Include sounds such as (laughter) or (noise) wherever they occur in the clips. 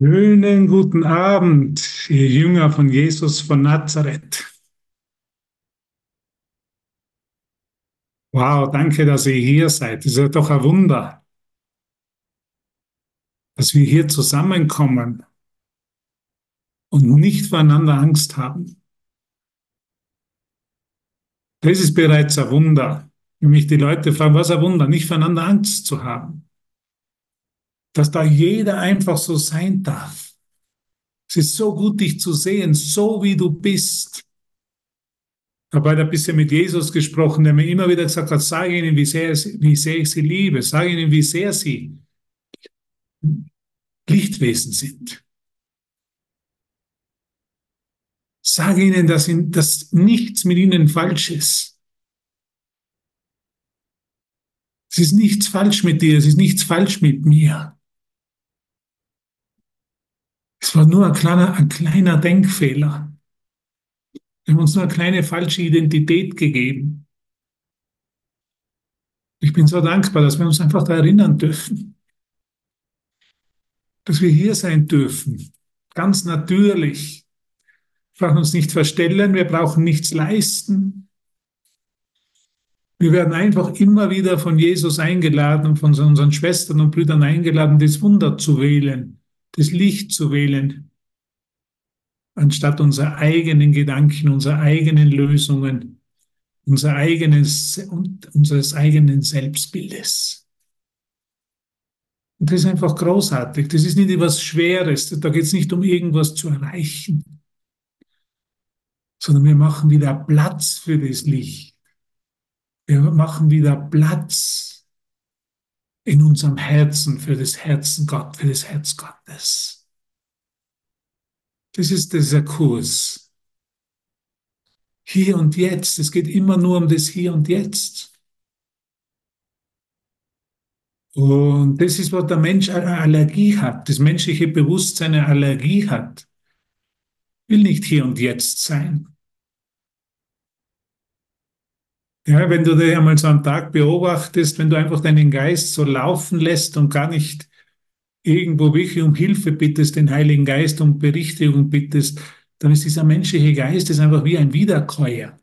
Schönen guten Abend, ihr Jünger von Jesus von Nazareth. Wow, danke, dass ihr hier seid. Es ist ja doch ein Wunder, dass wir hier zusammenkommen und nicht voneinander Angst haben. Das ist bereits ein Wunder. Wenn mich die Leute fragen, was ein Wunder, nicht voneinander Angst zu haben. Dass da jeder einfach so sein darf. Es ist so gut, dich zu sehen, so wie du bist. Ich habe heute ein bisschen mit Jesus gesprochen, der mir immer wieder gesagt hat, sage ihnen, wie sehr, wie sehr ich sie liebe, sage ihnen, wie sehr sie Lichtwesen sind. Sage ihnen, dass, in, dass nichts mit ihnen falsch ist. Es ist nichts falsch mit dir, es ist nichts falsch mit mir. Es war nur ein kleiner, ein kleiner Denkfehler. Wir haben uns nur eine kleine falsche Identität gegeben. Ich bin so dankbar, dass wir uns einfach da erinnern dürfen, dass wir hier sein dürfen, ganz natürlich. Wir brauchen uns nicht verstellen, wir brauchen nichts leisten. Wir werden einfach immer wieder von Jesus eingeladen, von unseren Schwestern und Brüdern eingeladen, das Wunder zu wählen, das Licht zu wählen, anstatt unserer eigenen Gedanken, unserer eigenen Lösungen, unser eigenes, unseres eigenen Selbstbildes. Und das ist einfach großartig. Das ist nicht etwas Schweres. Da geht es nicht um irgendwas zu erreichen, sondern wir machen wieder Platz für das Licht. Wir machen wieder Platz in unserem Herzen für das Herzen Gott, für das Herz Gottes. Das ist dieser Kurs. Hier und jetzt. Es geht immer nur um das Hier und Jetzt. Und das ist, was der Mensch eine Allergie hat, das menschliche Bewusstsein eine Allergie hat. Will nicht hier und jetzt sein. Ja, wenn du dir einmal so einen Tag beobachtest, wenn du einfach deinen Geist so laufen lässt und gar nicht irgendwo wirklich um Hilfe bittest, den Heiligen Geist um Berichtigung bittest, dann ist dieser menschliche Geist ist einfach wie ein Wiederkäuer.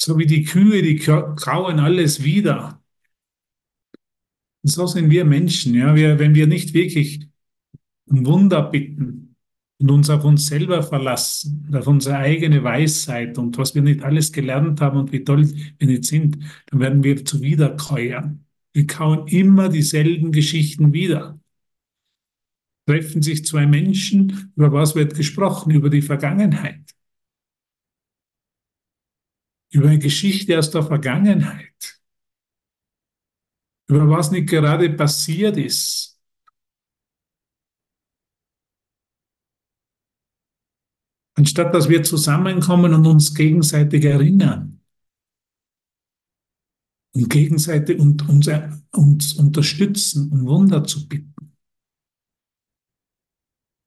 So wie die Kühe, die kauen alles wieder. Und so sind wir Menschen, ja. Wir, wenn wir nicht wirklich um Wunder bitten und uns auf uns selber verlassen, auf unsere eigene Weisheit und was wir nicht alles gelernt haben und wie toll wir nicht sind, dann werden wir zu Wiederkäuern. Wir kauen immer dieselben Geschichten wieder. Treffen sich zwei Menschen, über was wird gesprochen? Über die Vergangenheit. Über eine Geschichte aus der Vergangenheit. Über was nicht gerade passiert ist. Anstatt dass wir zusammenkommen und uns gegenseitig erinnern und gegenseitig und uns, uns unterstützen, um Wunder zu bitten.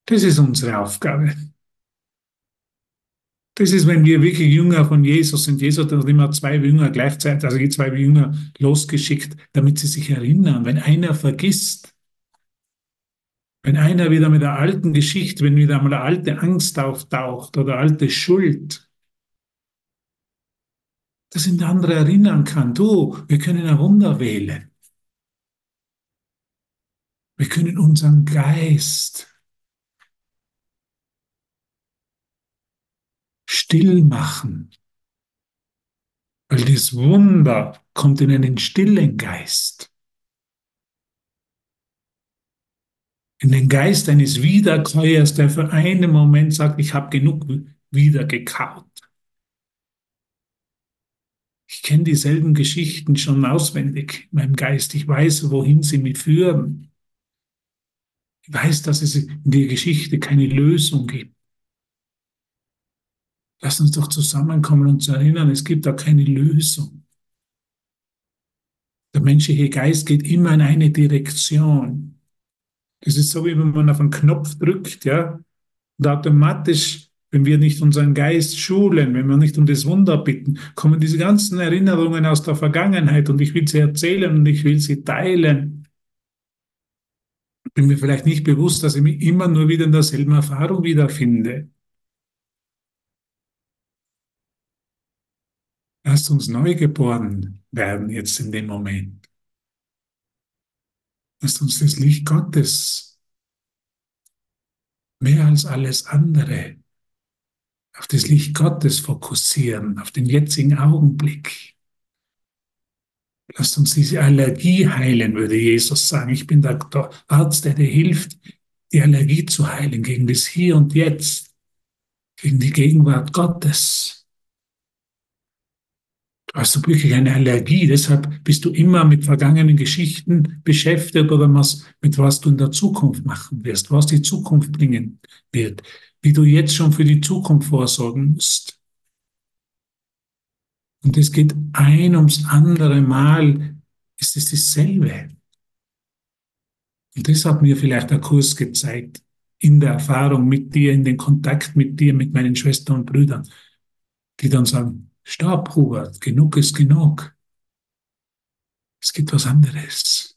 Das ist unsere Aufgabe. Das ist, wenn wir wirklich Jünger von Jesus sind. Jesus hat immer zwei Jünger gleichzeitig, also die zwei Jünger losgeschickt, damit sie sich erinnern. Wenn einer vergisst, wenn einer wieder mit der alten Geschichte, wenn wieder einmal eine alte Angst auftaucht oder alte Schuld, dass ihn der andere erinnern kann, du, wir können ein Wunder wählen. Wir können unseren Geist still machen, weil das Wunder kommt in einen stillen Geist. In den Geist eines Wiederkäuers, der für einen Moment sagt, ich habe genug wiedergekaut. Ich kenne dieselben Geschichten schon auswendig in meinem Geist. Ich weiß, wohin sie mich führen. Ich weiß, dass es in der Geschichte keine Lösung gibt. Lass uns doch zusammenkommen und zu erinnern, es gibt da keine Lösung. Der menschliche Geist geht immer in eine Direktion. Das ist so, wie wenn man auf einen Knopf drückt, ja, und automatisch wenn wir nicht unseren Geist schulen, wenn wir nicht um das Wunder bitten, kommen diese ganzen Erinnerungen aus der Vergangenheit und ich will sie erzählen und ich will sie teilen. bin mir vielleicht nicht bewusst, dass ich mich immer nur wieder in derselben Erfahrung wiederfinde. Lasst uns neu geboren werden jetzt in dem Moment. Lasst uns das Licht Gottes mehr als alles andere auf das Licht Gottes fokussieren, auf den jetzigen Augenblick. Lasst uns diese Allergie heilen, würde Jesus sagen. Ich bin der Arzt, der dir hilft, die Allergie zu heilen gegen das Hier und Jetzt, gegen die Gegenwart Gottes. Hast du wirklich eine Allergie, deshalb bist du immer mit vergangenen Geschichten beschäftigt oder mit was du in der Zukunft machen wirst, was die Zukunft bringen wird, wie du jetzt schon für die Zukunft vorsorgen musst. Und es geht ein ums andere Mal, ist es dasselbe. Und das hat mir vielleicht der Kurs gezeigt, in der Erfahrung mit dir, in den Kontakt mit dir, mit meinen Schwestern und Brüdern, die dann sagen, Stopp, Hubert, genug ist genug. Es gibt was anderes.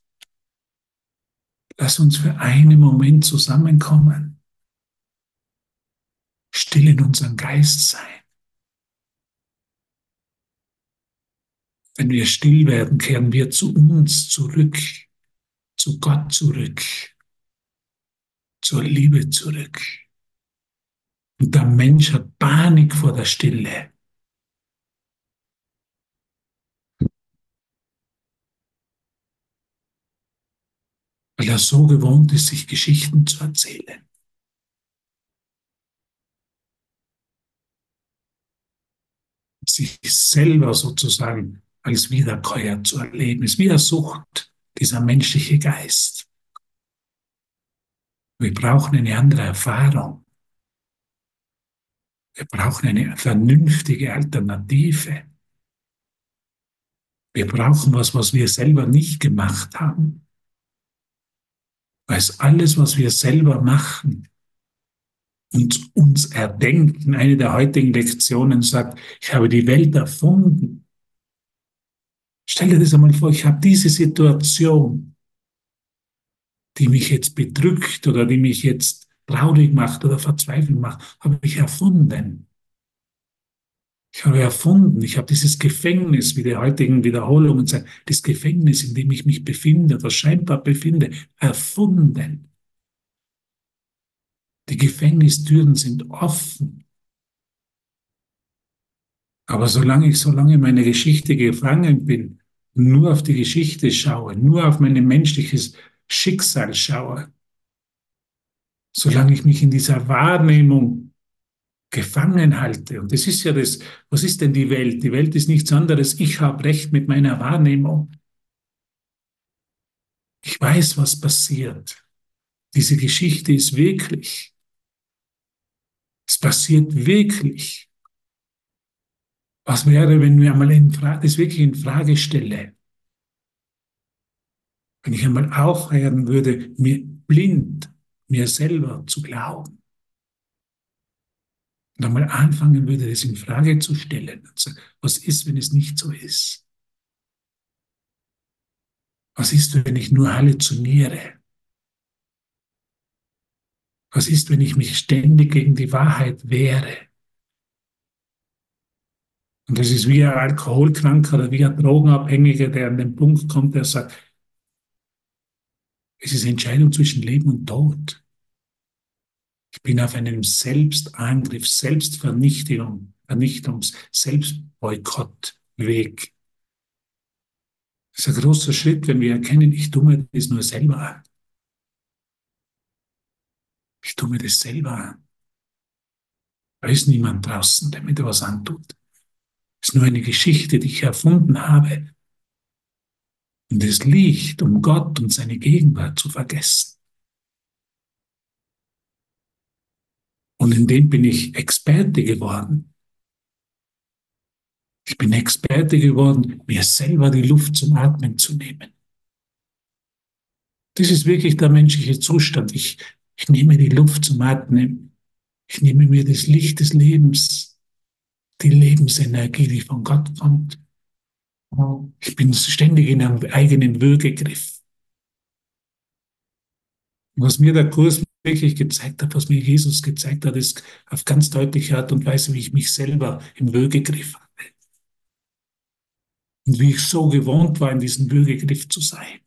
Lass uns für einen Moment zusammenkommen, still in unserem Geist sein Wenn wir still werden, kehren wir zu uns zurück, zu Gott zurück, zur Liebe zurück. Und der Mensch hat Panik vor der Stille. Weil er so gewohnt ist, sich Geschichten zu erzählen. sich selber sozusagen als Wiederkäuer zu erleben. Ist wie eine Sucht, dieser menschliche Geist. Wir brauchen eine andere Erfahrung. Wir brauchen eine vernünftige Alternative. Wir brauchen was, was wir selber nicht gemacht haben. Weil alles, was wir selber machen und uns erdenken, eine der heutigen Lektionen sagt, ich habe die Welt erfunden. Stell dir das einmal vor, ich habe diese Situation, die mich jetzt bedrückt oder die mich jetzt traurig macht oder verzweifelt macht, habe ich erfunden. Ich habe erfunden, ich habe dieses Gefängnis, wie die heutigen Wiederholungen sagen, das Gefängnis, in dem ich mich befinde oder scheinbar befinde, erfunden. Die Gefängnistüren sind offen. Aber solange ich so lange in meiner Geschichte gefangen bin, nur auf die Geschichte schaue, nur auf mein menschliches Schicksal schaue, solange ich mich in dieser Wahrnehmung gefangen halte. Und das ist ja das, was ist denn die Welt? Die Welt ist nichts anderes. Ich habe Recht mit meiner Wahrnehmung. Ich weiß, was passiert. Diese Geschichte ist wirklich. Es passiert wirklich. Was wäre, wenn wir einmal in Frage, das wirklich in Frage stelle? Wenn ich einmal aufhören würde, mir blind mir selber zu glauben. Und einmal anfangen würde, das in Frage zu stellen. Was ist, wenn es nicht so ist? Was ist, wenn ich nur halluziniere? Was ist, wenn ich mich ständig gegen die Wahrheit wehre? Und das ist wie ein Alkoholkranker oder wie ein Drogenabhängiger, der an den Punkt kommt, der sagt, es ist Entscheidung zwischen Leben und Tod. Ich bin auf einem Selbstangriff, Selbstvernichtung, Vernichtungs-, Selbstboykottweg. Das ist ein großer Schritt, wenn wir erkennen, ich tue mir das nur selber an. Ich tue mir das selber an. Da ist niemand draußen, der mir da was antut. Es ist nur eine Geschichte, die ich erfunden habe. Und es liegt, um Gott und seine Gegenwart zu vergessen. Und in dem bin ich Experte geworden. Ich bin Experte geworden, mir selber die Luft zum Atmen zu nehmen. Das ist wirklich der menschliche Zustand. Ich, ich nehme die Luft zum Atmen. Ich nehme mir das Licht des Lebens die Lebensenergie, die von Gott kommt. Ich bin ständig in einem eigenen Würgegriff. Was mir der Kurs wirklich gezeigt hat, was mir Jesus gezeigt hat, ist auf ganz deutliche Art und Weise, wie ich mich selber im Würgegriff hatte. Und wie ich so gewohnt war, in diesem Würgegriff zu sein.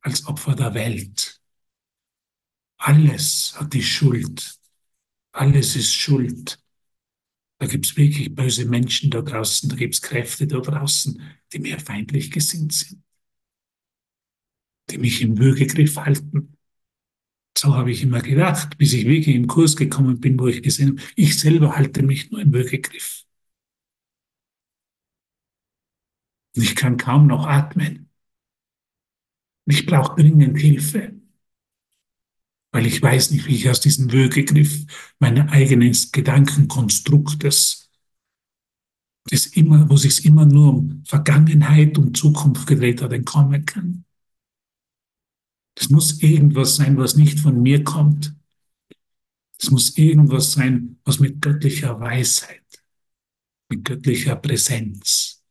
Als Opfer der Welt. Alles hat die Schuld. Alles ist Schuld. Da gibt es wirklich böse Menschen da draußen, da gibt es Kräfte da draußen, die mir feindlich gesinnt sind, die mich im Würgegriff halten. So habe ich immer gedacht, bis ich wirklich im Kurs gekommen bin, wo ich gesehen habe, ich selber halte mich nur im Würgegriff. Ich kann kaum noch atmen. Ich brauche dringend Hilfe weil ich weiß nicht, wie ich aus diesem Würgegriff meines eigenen Gedankenkonstruktes, das immer, wo sich immer nur um Vergangenheit und Zukunft gedreht hat, entkommen kann. Das muss irgendwas sein, was nicht von mir kommt. Es muss irgendwas sein, was mit göttlicher Weisheit, mit göttlicher Präsenz,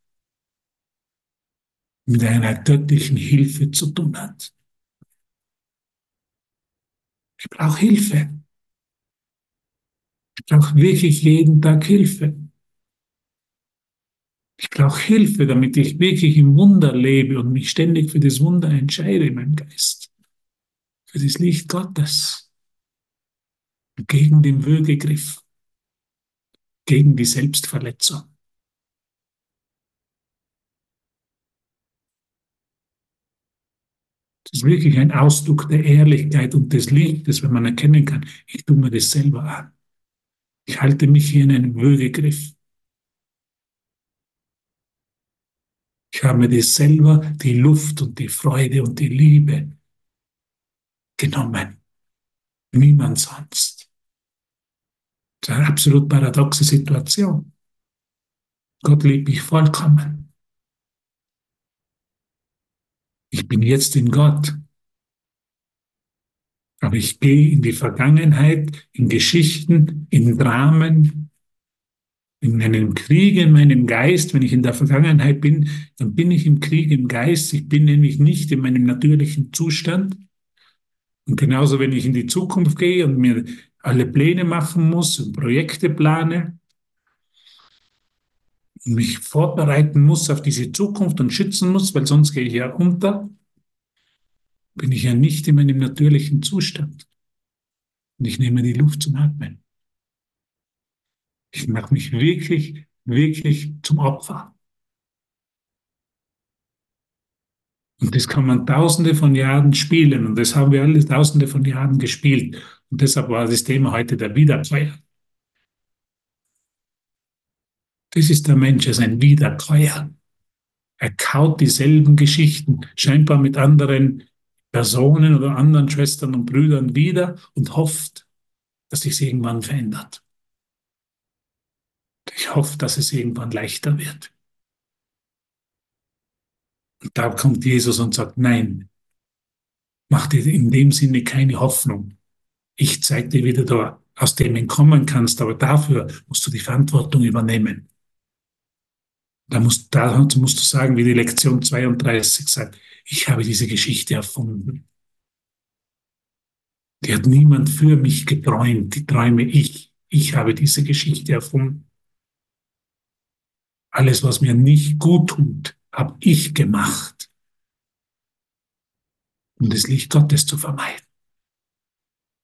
mit einer göttlichen Hilfe zu tun hat. Ich brauche Hilfe. Ich brauche wirklich jeden Tag Hilfe. Ich brauche Hilfe, damit ich wirklich im Wunder lebe und mich ständig für das Wunder entscheide in meinem Geist. Für das Licht Gottes. Gegen den Würgegriff. Gegen die Selbstverletzung. Das ist wirklich ein Ausdruck der Ehrlichkeit und des Lichtes, wenn man erkennen kann, ich tue mir das selber an. Ich halte mich hier in einem Würgegriff. Ich habe mir das selber, die Luft und die Freude und die Liebe genommen. Niemand sonst. Das ist eine absolut paradoxe Situation. Gott liebt mich vollkommen. Ich bin jetzt in Gott. Aber ich gehe in die Vergangenheit, in Geschichten, in Dramen, in einem Krieg in meinem Geist. Wenn ich in der Vergangenheit bin, dann bin ich im Krieg im Geist. Ich bin nämlich nicht in meinem natürlichen Zustand. Und genauso, wenn ich in die Zukunft gehe und mir alle Pläne machen muss und Projekte plane und mich vorbereiten muss auf diese Zukunft und schützen muss, weil sonst gehe ich ja unter, bin ich ja nicht in meinem natürlichen Zustand. Und ich nehme die Luft zum Atmen. Ich mache mich wirklich, wirklich zum Opfer. Und das kann man tausende von Jahren spielen. Und das haben wir alle tausende von Jahren gespielt. Und deshalb war das Thema heute der Wiederkäuer. Das ist der Mensch, er ist ein Wiederkäuer. Er kaut dieselben Geschichten, scheinbar mit anderen Personen oder anderen Schwestern und Brüdern wieder und hofft, dass sich irgendwann verändert. Ich hoffe, dass es irgendwann leichter wird. Und da kommt Jesus und sagt, nein, mach dir in dem Sinne keine Hoffnung. Ich zeige dir, wie du da aus dem entkommen kannst, aber dafür musst du die Verantwortung übernehmen. Da musst, da musst du sagen, wie die Lektion 32 sagt, ich habe diese Geschichte erfunden. Die hat niemand für mich geträumt, die träume ich. Ich habe diese Geschichte erfunden. Alles, was mir nicht gut tut, habe ich gemacht, um das Licht Gottes zu vermeiden,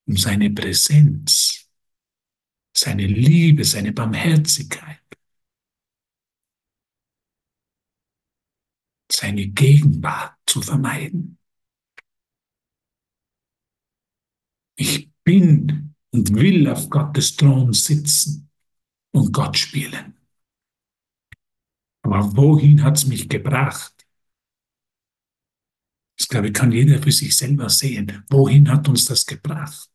um seine Präsenz, seine Liebe, seine Barmherzigkeit, seine Gegenwart zu vermeiden. Ich bin und will auf Gottes Thron sitzen und Gott spielen. Aber wohin hat es mich gebracht? Das glaube ich, kann jeder für sich selber sehen. Wohin hat uns das gebracht?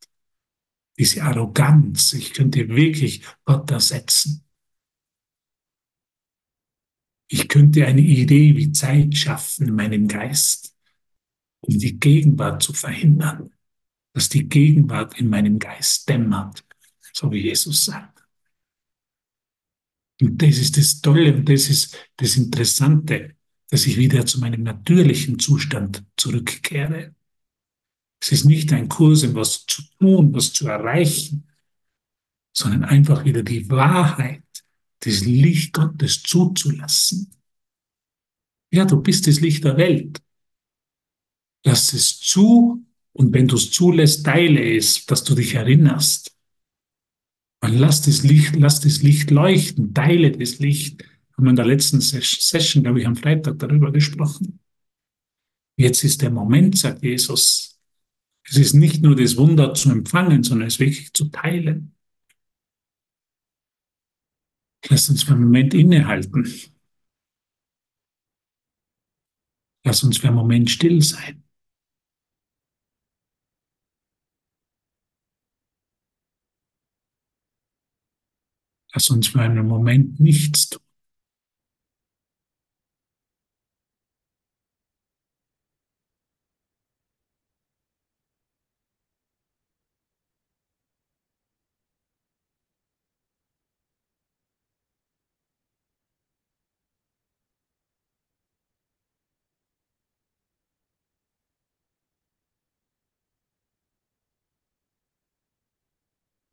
Diese Arroganz, ich könnte wirklich Gott ersetzen. Ich könnte eine Idee wie Zeit schaffen in meinem Geist, um die Gegenwart zu verhindern, dass die Gegenwart in meinem Geist dämmert, so wie Jesus sagt. Und das ist das Tolle und das ist das Interessante, dass ich wieder zu meinem natürlichen Zustand zurückkehre. Es ist nicht ein Kurs, in was zu tun, was zu erreichen, sondern einfach wieder die Wahrheit des Licht Gottes zuzulassen. Ja, du bist das Licht der Welt. Lass es zu und wenn du es zulässt, teile es, dass du dich erinnerst. Und lass das Licht, lass das Licht leuchten, teile das Licht. Haben wir in der letzten Session, glaube ich, am Freitag darüber gesprochen. Jetzt ist der Moment, sagt Jesus. Es ist nicht nur das Wunder zu empfangen, sondern es wirklich zu teilen. Lass uns für einen Moment innehalten. Lass uns für einen Moment still sein. Lass uns für einen Moment nichts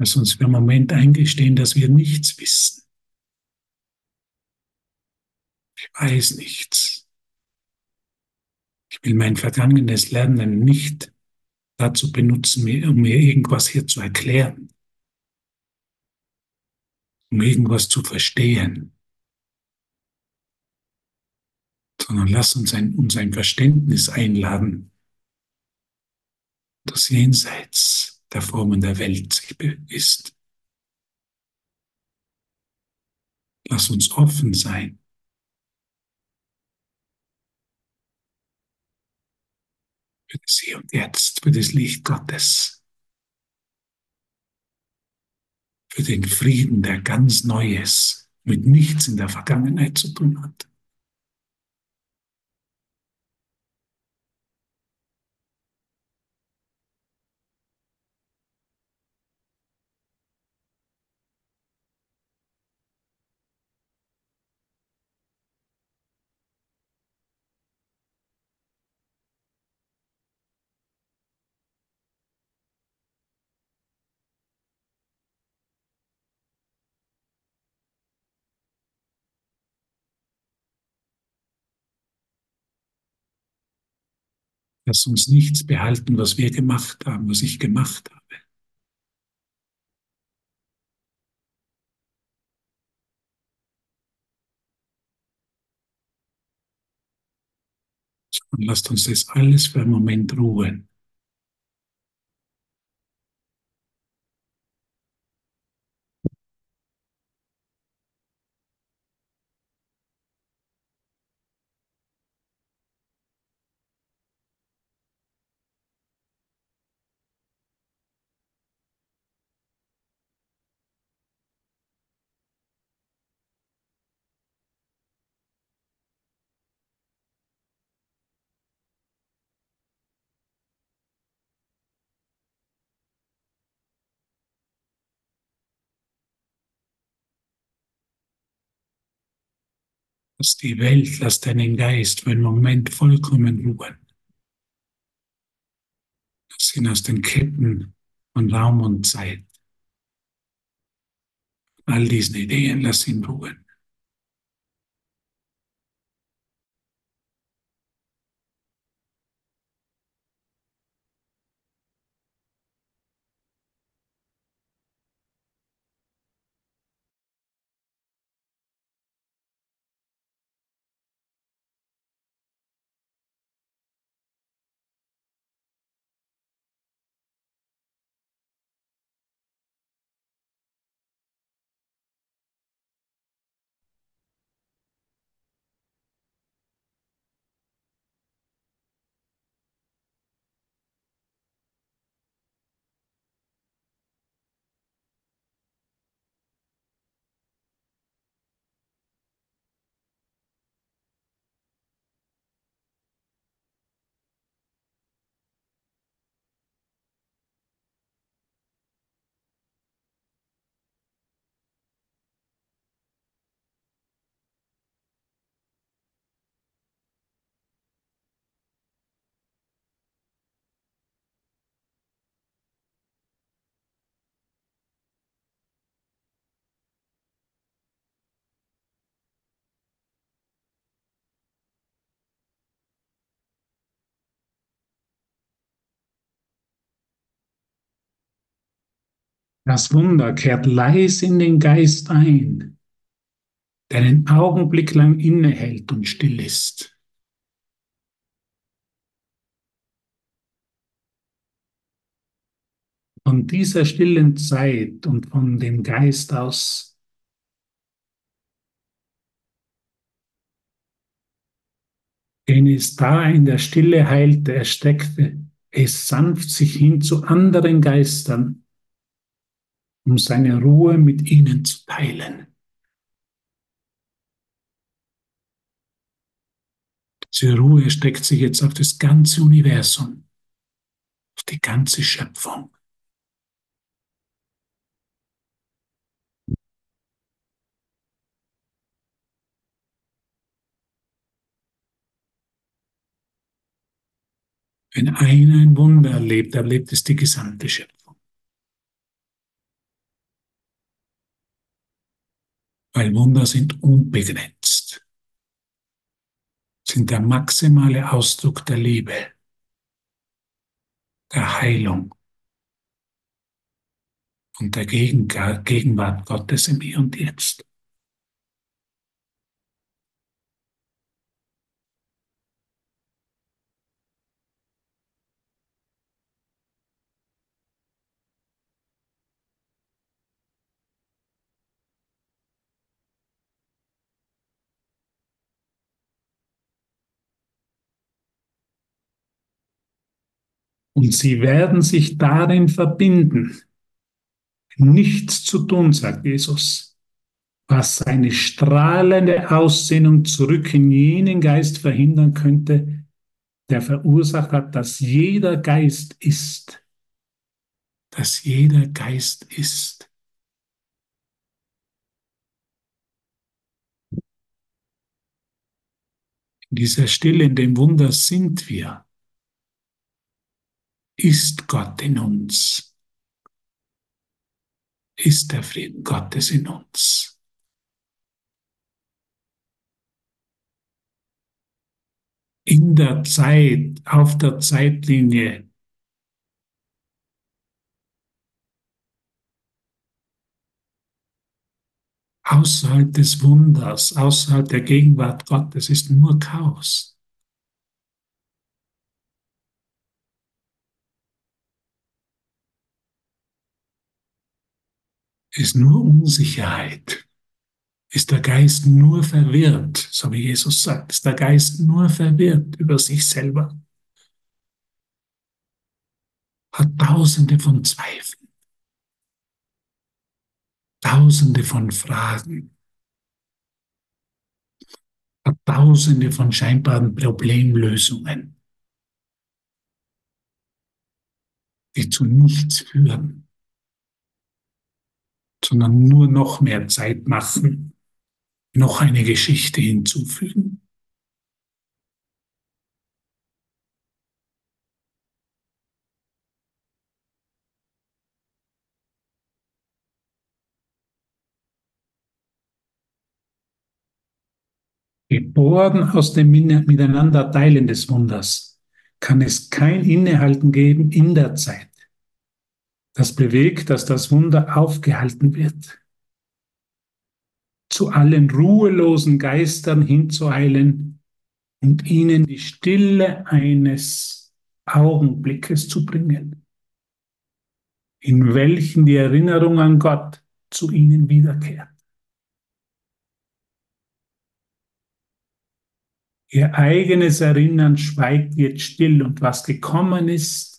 Lass uns für einen Moment eingestehen, dass wir nichts wissen. Ich weiß nichts. Ich will mein vergangenes Lernen nicht dazu benutzen, um mir irgendwas hier zu erklären, um irgendwas zu verstehen, sondern lass uns ein, uns ein Verständnis einladen, das jenseits der Formen der Welt ist. Lass uns offen sein. Für das Hier und Jetzt, für das Licht Gottes. Für den Frieden, der ganz Neues mit nichts in der Vergangenheit zu tun hat. Lass uns nichts behalten, was wir gemacht haben, was ich gemacht habe. Und lasst uns das alles für einen Moment ruhen. Lass die Welt, lass deinen Geist für einen Moment vollkommen ruhen. Lass ihn aus den Ketten von Raum und Zeit. All diesen Ideen, lass ihn ruhen. Das Wunder kehrt leise in den Geist ein, der einen Augenblick lang innehält und still ist. Von dieser stillen Zeit und von dem Geist aus den es da in der Stille heilte, ersteckte, es sanft sich hin zu anderen Geistern, um seine Ruhe mit ihnen zu teilen. Diese Ruhe steckt sich jetzt auf das ganze Universum, auf die ganze Schöpfung. Wenn einer ein Wunder erlebt, erlebt es die gesamte Schöpfung. Weil Wunder sind unbegrenzt, sind der maximale Ausdruck der Liebe, der Heilung und der Gegenwart Gottes im Hier und Jetzt. Und sie werden sich darin verbinden, nichts zu tun, sagt Jesus, was seine strahlende Aussehnung zurück in jenen Geist verhindern könnte, der verursacht hat, dass jeder Geist ist, dass jeder Geist ist. In dieser Stille, in dem Wunder sind wir ist Gott in uns? Ist der Frieden Gottes in uns? In der Zeit, auf der Zeitlinie außerhalb des Wunders, außerhalb der Gegenwart Gottes ist nur Chaos. Ist nur Unsicherheit. Ist der Geist nur verwirrt, so wie Jesus sagt, ist der Geist nur verwirrt über sich selber. Hat tausende von Zweifeln, tausende von Fragen, hat tausende von scheinbaren Problemlösungen, die zu nichts führen sondern nur noch mehr Zeit machen, noch eine Geschichte hinzufügen. Geboren aus dem Miteinanderteilen des Wunders kann es kein Innehalten geben in der Zeit das bewegt, dass das Wunder aufgehalten wird. Zu allen ruhelosen Geistern hinzueilen und ihnen die Stille eines Augenblickes zu bringen, in welchen die Erinnerung an Gott zu ihnen wiederkehrt. Ihr eigenes Erinnern schweigt jetzt still und was gekommen ist,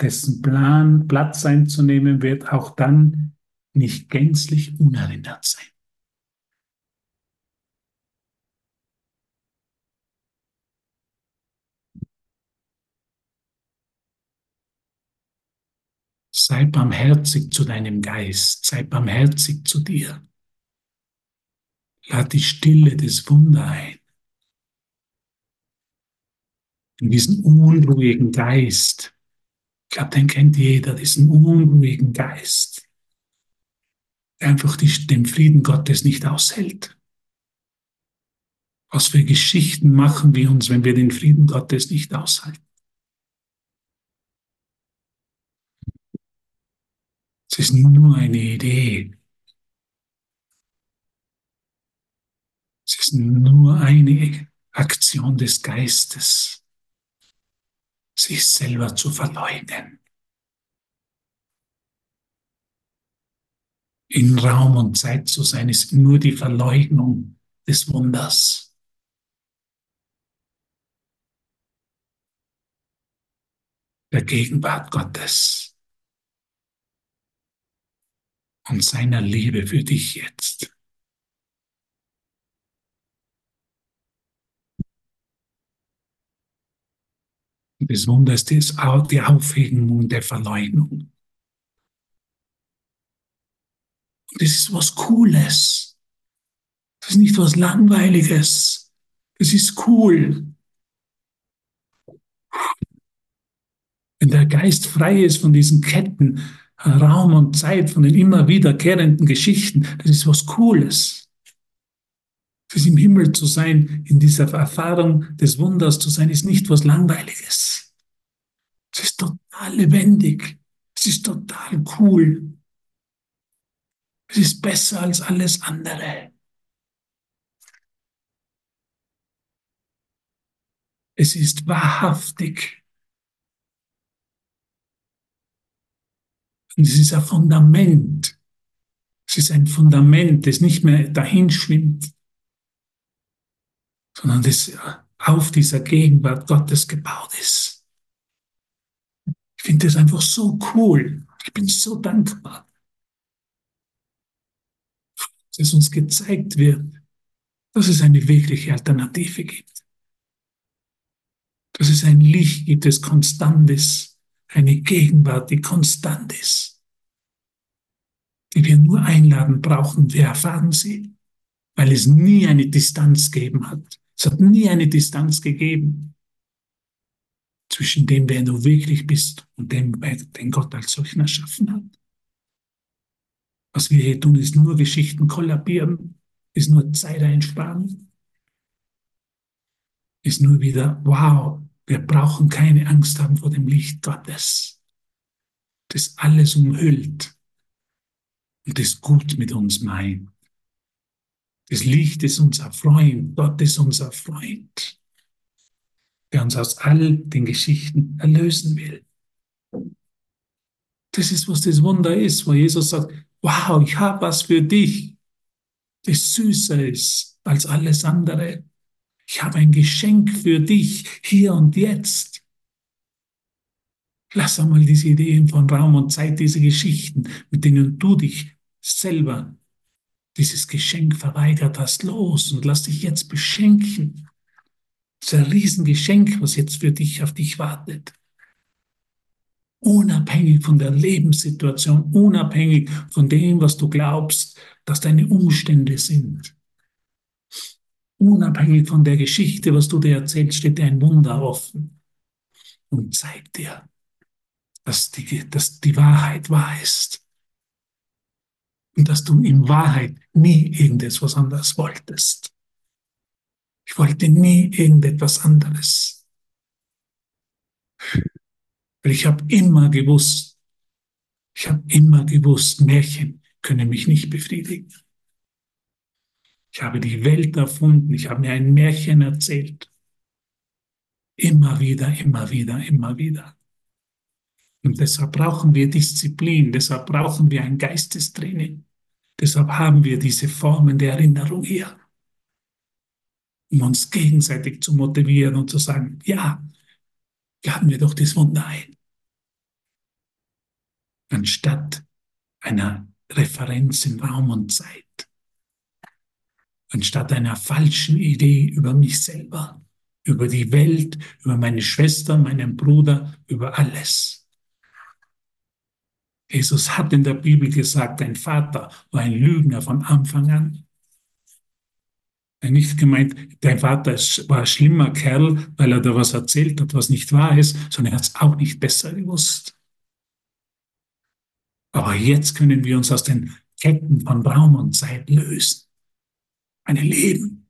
dessen Plan Platz einzunehmen wird, auch dann nicht gänzlich unerinnert sein. Sei barmherzig zu deinem Geist, sei barmherzig zu dir. Lad die Stille des Wunder ein. In diesen unruhigen Geist, ich glaube, den kennt jeder, diesen unruhigen Geist, der einfach den Frieden Gottes nicht aushält. Was für Geschichten machen wir uns, wenn wir den Frieden Gottes nicht aushalten? Es ist nur eine Idee. Es ist nur eine Aktion des Geistes, sich selber zu verleugnen. In Raum und Zeit zu sein, ist nur die Verleugnung des Wunders. Der Gegenwart Gottes und seiner Liebe für dich jetzt. Das Wunder ist die Aufhebung der Verleugnung. Und das ist was Cooles. Das ist nicht was Langweiliges. Das ist cool. Wenn der Geist frei ist von diesen Ketten, Raum und Zeit, von den immer wiederkehrenden Geschichten, das ist was Cooles. Fürs im Himmel zu sein, in dieser Erfahrung des Wunders zu sein, ist nicht was Langweiliges. Es ist total lebendig. Es ist total cool. Es ist besser als alles andere. Es ist wahrhaftig. Und es ist ein Fundament. Es ist ein Fundament, das nicht mehr dahinschwimmt, sondern das auf dieser Gegenwart Gottes gebaut ist. Ich finde das einfach so cool. Ich bin so dankbar dass uns gezeigt wird, dass es eine wirkliche Alternative gibt. Dass es ein Licht gibt, das konstant ist, eine Gegenwart, die konstant ist, die wir nur einladen brauchen. Wir erfahren sie, weil es nie eine Distanz gegeben hat. Es hat nie eine Distanz gegeben zwischen dem, wer du wirklich bist und dem, den Gott als solchen erschaffen hat. Was wir hier tun, ist nur Geschichten kollabieren, ist nur Zeit einsparen, ist nur wieder, wow, wir brauchen keine Angst haben vor dem Licht Gottes, das alles umhüllt und das gut mit uns meint. Das Licht ist unser Freund, Gott ist unser Freund, der uns aus all den Geschichten erlösen will. Das ist, was das Wunder ist, wo Jesus sagt, wow, ich habe was für dich, das süßer ist als alles andere. Ich habe ein Geschenk für dich hier und jetzt. Lass einmal diese Ideen von Raum und Zeit, diese Geschichten, mit denen du dich selber dieses Geschenk verweigert hast, los und lass dich jetzt beschenken. Das ist ein Riesengeschenk, was jetzt für dich auf dich wartet unabhängig von der Lebenssituation, unabhängig von dem, was du glaubst, dass deine Umstände sind. Unabhängig von der Geschichte, was du dir erzählst, steht dir ein Wunder offen und zeigt dir, dass die, dass die Wahrheit wahr ist. Und dass du in Wahrheit nie irgendetwas anderes wolltest. Ich wollte nie irgendetwas anderes. Ich habe immer gewusst, ich habe immer gewusst, Märchen können mich nicht befriedigen. Ich habe die Welt erfunden, ich habe mir ein Märchen erzählt. Immer wieder, immer wieder, immer wieder. Und deshalb brauchen wir Disziplin, deshalb brauchen wir ein Geistestraining. Deshalb haben wir diese Formen der Erinnerung hier, um uns gegenseitig zu motivieren und zu sagen, ja, laden wir doch das Wunder ein. Anstatt einer Referenz in Raum und Zeit. Anstatt einer falschen Idee über mich selber, über die Welt, über meine Schwester, meinen Bruder, über alles. Jesus hat in der Bibel gesagt, dein Vater war ein Lügner von Anfang an. Hat nicht gemeint, dein Vater war ein schlimmer Kerl, weil er da was erzählt hat, was nicht wahr ist, sondern er hat es auch nicht besser gewusst. Aber jetzt können wir uns aus den Ketten von Raum und Zeit lösen. Eine Leben.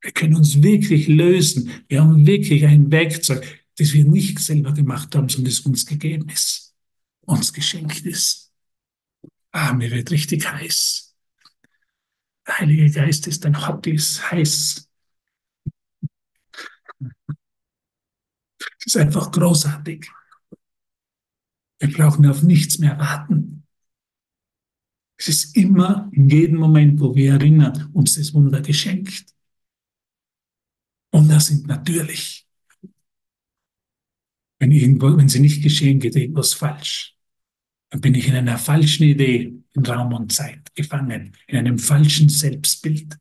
Wir können uns wirklich lösen. Wir haben wirklich ein Werkzeug, das wir nicht selber gemacht haben, sondern das uns gegeben ist, uns geschenkt ist. Ah, mir wird richtig heiß. Der Heilige Geist ist ein Hottis, heiß. Es ist einfach großartig. Wir brauchen auf nichts mehr warten. Es ist immer in jedem Moment, wo wir erinnern, uns das Wunder geschenkt. Wunder sind natürlich. Wenn, irgendwo, wenn sie nicht geschehen, geht irgendwas falsch. Dann bin ich in einer falschen Idee in Raum und Zeit gefangen, in einem falschen Selbstbild.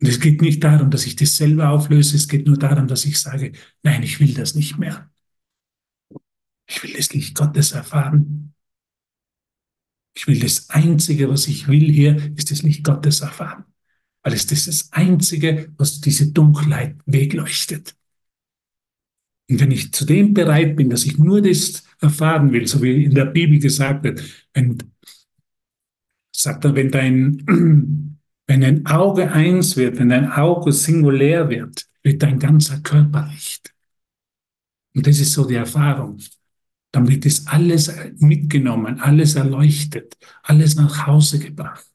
Und es geht nicht darum, dass ich das selber auflöse, es geht nur darum, dass ich sage, nein, ich will das nicht mehr. Ich will das Licht Gottes erfahren. Ich will das Einzige, was ich will hier, ist das Licht Gottes erfahren. Weil es ist das Einzige, was diese Dunkelheit wegleuchtet. Und wenn ich zu dem bereit bin, dass ich nur das erfahren will, so wie in der Bibel gesagt wird, wenn, sagt er, wenn dein, (clears throat) wenn ein Auge eins wird, wenn dein Auge singulär wird, wird dein ganzer Körper Licht. Und das ist so die Erfahrung. Dann wird es alles mitgenommen, alles erleuchtet, alles nach Hause gebracht.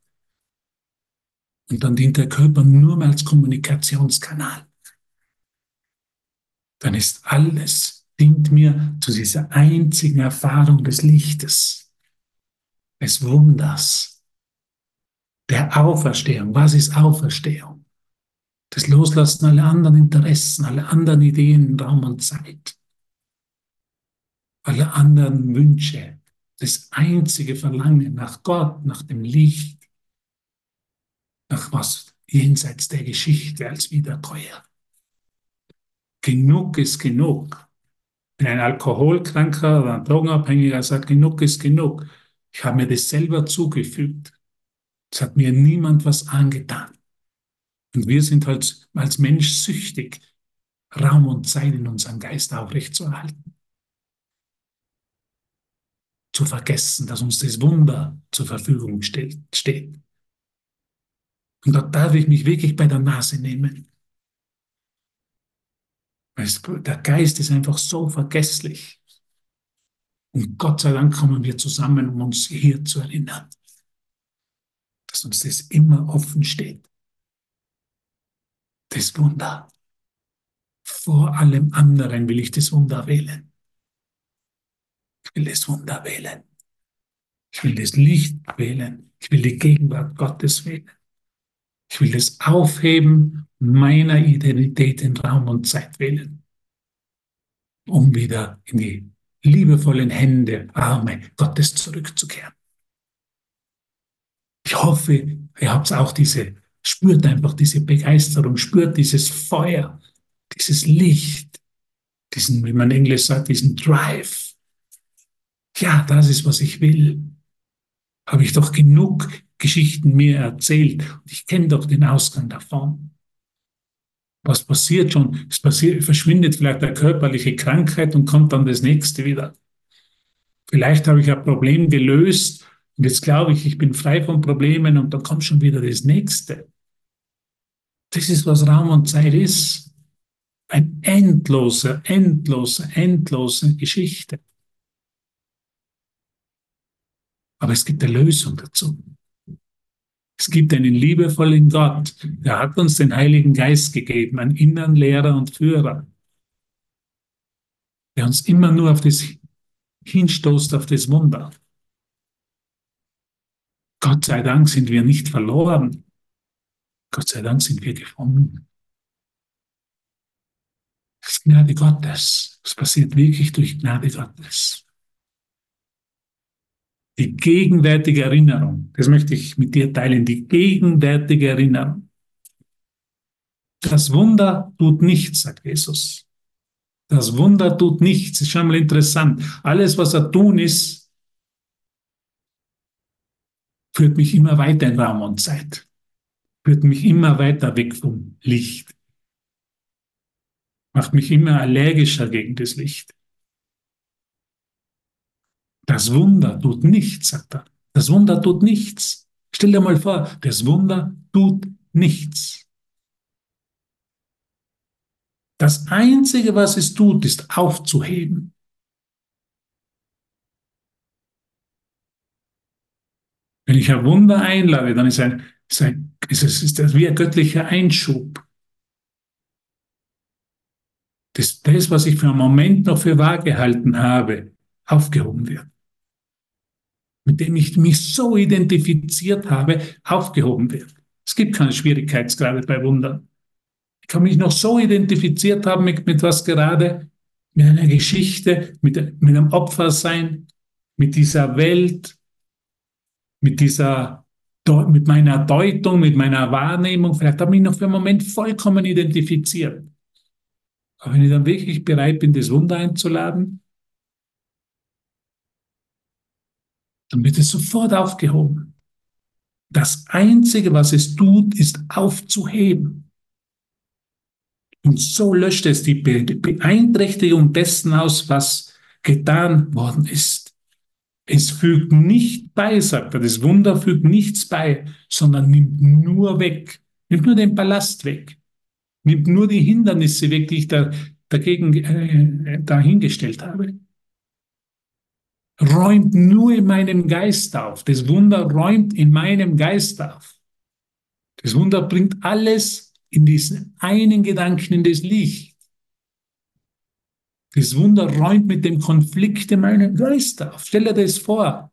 Und dann dient der Körper nur mehr als Kommunikationskanal. Dann ist alles, dient mir zu dieser einzigen Erfahrung des Lichtes, des Wunders, der Auferstehung. Was ist Auferstehung? Das Loslassen aller anderen Interessen, aller anderen Ideen, Raum und Zeit alle anderen Wünsche, das einzige Verlangen nach Gott, nach dem Licht, nach was jenseits der Geschichte als Wiederkäuer. Genug ist genug. Wenn ein Alkoholkranker oder ein Drogenabhängiger sagt, genug ist genug, ich habe mir das selber zugefügt. Es hat mir niemand was angetan. Und wir sind halt als Mensch süchtig, Raum und Zeit in unserem Geist aufrechtzuerhalten zu vergessen, dass uns das Wunder zur Verfügung steht. Und da darf ich mich wirklich bei der Nase nehmen. Der Geist ist einfach so vergesslich. Und Gott sei Dank kommen wir zusammen, um uns hier zu erinnern, dass uns das immer offen steht. Das Wunder. Vor allem anderen will ich das Wunder wählen. Ich will das Wunder wählen. Ich will das Licht wählen. Ich will die Gegenwart Gottes wählen. Ich will das Aufheben meiner Identität in Raum und Zeit wählen, um wieder in die liebevollen Hände, Arme Gottes zurückzukehren. Ich hoffe, ihr habt auch diese, spürt einfach diese Begeisterung, spürt dieses Feuer, dieses Licht, diesen, wie man Englisch sagt, diesen Drive, ja, das ist, was ich will. Habe ich doch genug Geschichten mir erzählt und ich kenne doch den Ausgang davon. Was passiert schon? Es passiert, verschwindet vielleicht eine körperliche Krankheit und kommt dann das nächste wieder. Vielleicht habe ich ein Problem gelöst und jetzt glaube ich, ich bin frei von Problemen und dann kommt schon wieder das nächste. Das ist, was Raum und Zeit ist. Ein endloser, endloser, endlose Geschichte. Aber es gibt eine Lösung dazu. Es gibt einen liebevollen Gott, der hat uns den Heiligen Geist gegeben, einen inneren Lehrer und Führer, der uns immer nur auf das hinstoßt, auf das Wunder. Gott sei Dank sind wir nicht verloren. Gott sei Dank sind wir gefunden. Das ist Gnade Gottes. Es passiert wirklich durch Gnade Gottes die gegenwärtige Erinnerung, das möchte ich mit dir teilen, die gegenwärtige Erinnerung. Das Wunder tut nichts, sagt Jesus. Das Wunder tut nichts. Ist schon mal interessant. Alles, was er tun ist, führt mich immer weiter in Raum und Zeit. Führt mich immer weiter weg vom Licht. Macht mich immer allergischer gegen das Licht. Das Wunder tut nichts, sagt er. Das Wunder tut nichts. Stell dir mal vor, das Wunder tut nichts. Das Einzige, was es tut, ist aufzuheben. Wenn ich ein Wunder einlade, dann ist, ein, ist, ein, ist, es, ist das wie ein göttlicher Einschub. Dass das, was ich für einen Moment noch für wahr gehalten habe, aufgehoben wird. Mit dem ich mich so identifiziert habe, aufgehoben wird. Es gibt keine Schwierigkeitsgrade bei Wundern. Ich kann mich noch so identifiziert haben mit, mit was gerade, mit einer Geschichte, mit, mit einem Opfersein, mit dieser Welt, mit dieser, mit meiner Deutung, mit meiner Wahrnehmung. Vielleicht habe ich mich noch für einen Moment vollkommen identifiziert. Aber wenn ich dann wirklich bereit bin, das Wunder einzuladen, dann wird es sofort aufgehoben. Das Einzige, was es tut, ist aufzuheben. Und so löscht es die Beeinträchtigung dessen aus, was getan worden ist. Es fügt nicht bei, sagt er, das Wunder fügt nichts bei, sondern nimmt nur weg, nimmt nur den Ballast weg, nimmt nur die Hindernisse weg, die ich da, dagegen äh, dahingestellt habe. Räumt nur in meinem Geist auf. Das Wunder räumt in meinem Geist auf. Das Wunder bringt alles in diesen einen Gedanken in das Licht. Das Wunder räumt mit dem Konflikt in meinem Geist auf. Stell dir das vor.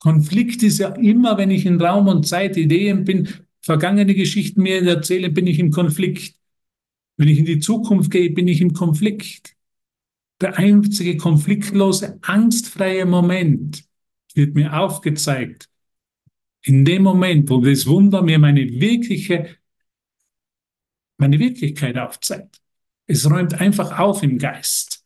Konflikt ist ja immer, wenn ich in Raum und Zeit Ideen bin, vergangene Geschichten mir erzähle, bin ich im Konflikt. Wenn ich in die Zukunft gehe, bin ich im Konflikt. Der einzige konfliktlose, angstfreie Moment wird mir aufgezeigt. In dem Moment, wo das Wunder mir meine wirkliche meine Wirklichkeit aufzeigt. Es räumt einfach auf im Geist.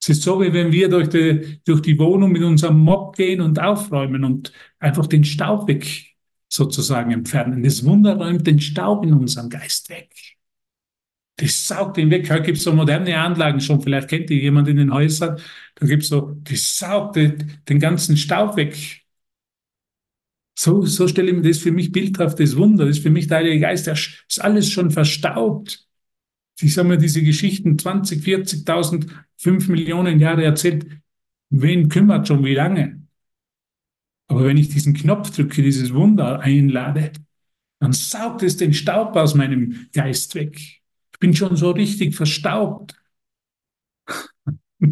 Es ist so, wie wenn wir durch die, durch die Wohnung mit unserem Mob gehen und aufräumen und einfach den Staub weg sozusagen entfernen. Das Wunder räumt den Staub in unserem Geist weg. Das saugt ihn weg. Heute gibt es so moderne Anlagen schon, vielleicht kennt ihr jemand in den Häusern, da gibt es so, das saugt den ganzen Staub weg. So, so stelle ich mir das für mich bildhaftes Wunder. Das ist für mich der Heilige Geist. Der ist alles schon verstaubt. Ich sage mir, diese Geschichten 20, 40.000, 5 Millionen Jahre erzählt. Wen kümmert schon wie lange? Aber wenn ich diesen Knopf drücke, dieses Wunder einlade, dann saugt es den Staub aus meinem Geist weg. Ich bin schon so richtig verstaubt. (laughs)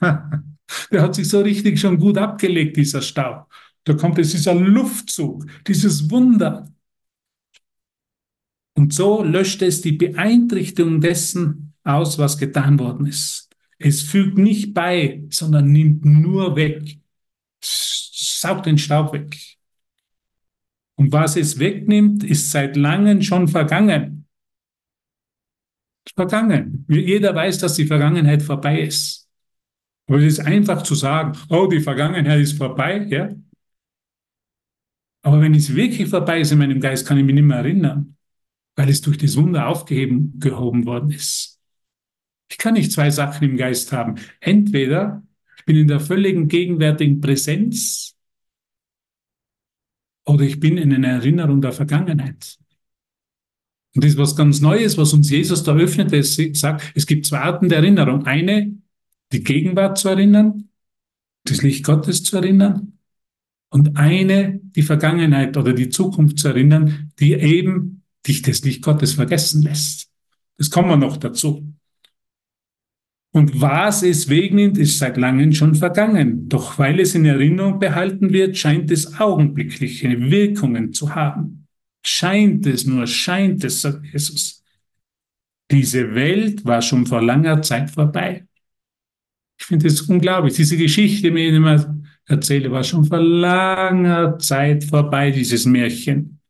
Der hat sich so richtig schon gut abgelegt, dieser Staub. Da kommt es dieser Luftzug, dieses Wunder. Und so löscht es die Beeinträchtigung dessen aus, was getan worden ist. Es fügt nicht bei, sondern nimmt nur weg, saugt den Staub weg. Und was es wegnimmt, ist seit langem schon vergangen. Vergangen. Jeder weiß, dass die Vergangenheit vorbei ist. Aber es ist einfach zu sagen, oh, die Vergangenheit ist vorbei, ja. Aber wenn es wirklich vorbei ist in meinem Geist, kann ich mich nicht mehr erinnern, weil es durch das Wunder aufgehoben gehoben worden ist. Ich kann nicht zwei Sachen im Geist haben. Entweder ich bin in der völligen gegenwärtigen Präsenz oder ich bin in einer Erinnerung der Vergangenheit. Und das ist was ganz Neues, was uns Jesus da öffnet. Er sagt, es gibt zwei Arten der Erinnerung. Eine, die Gegenwart zu erinnern, das Licht Gottes zu erinnern und eine die Vergangenheit oder die Zukunft zu erinnern, die eben dich das Licht Gottes vergessen lässt. Das kommen wir noch dazu. Und was es wegnimmt, ist seit langem schon vergangen. Doch weil es in Erinnerung behalten wird, scheint es augenblickliche Wirkungen zu haben. Scheint es nur, scheint es, sagt Jesus. Diese Welt war schon vor langer Zeit vorbei. Ich finde es unglaublich. Diese Geschichte, die immer erzähle, war schon vor langer Zeit vorbei, dieses Märchen.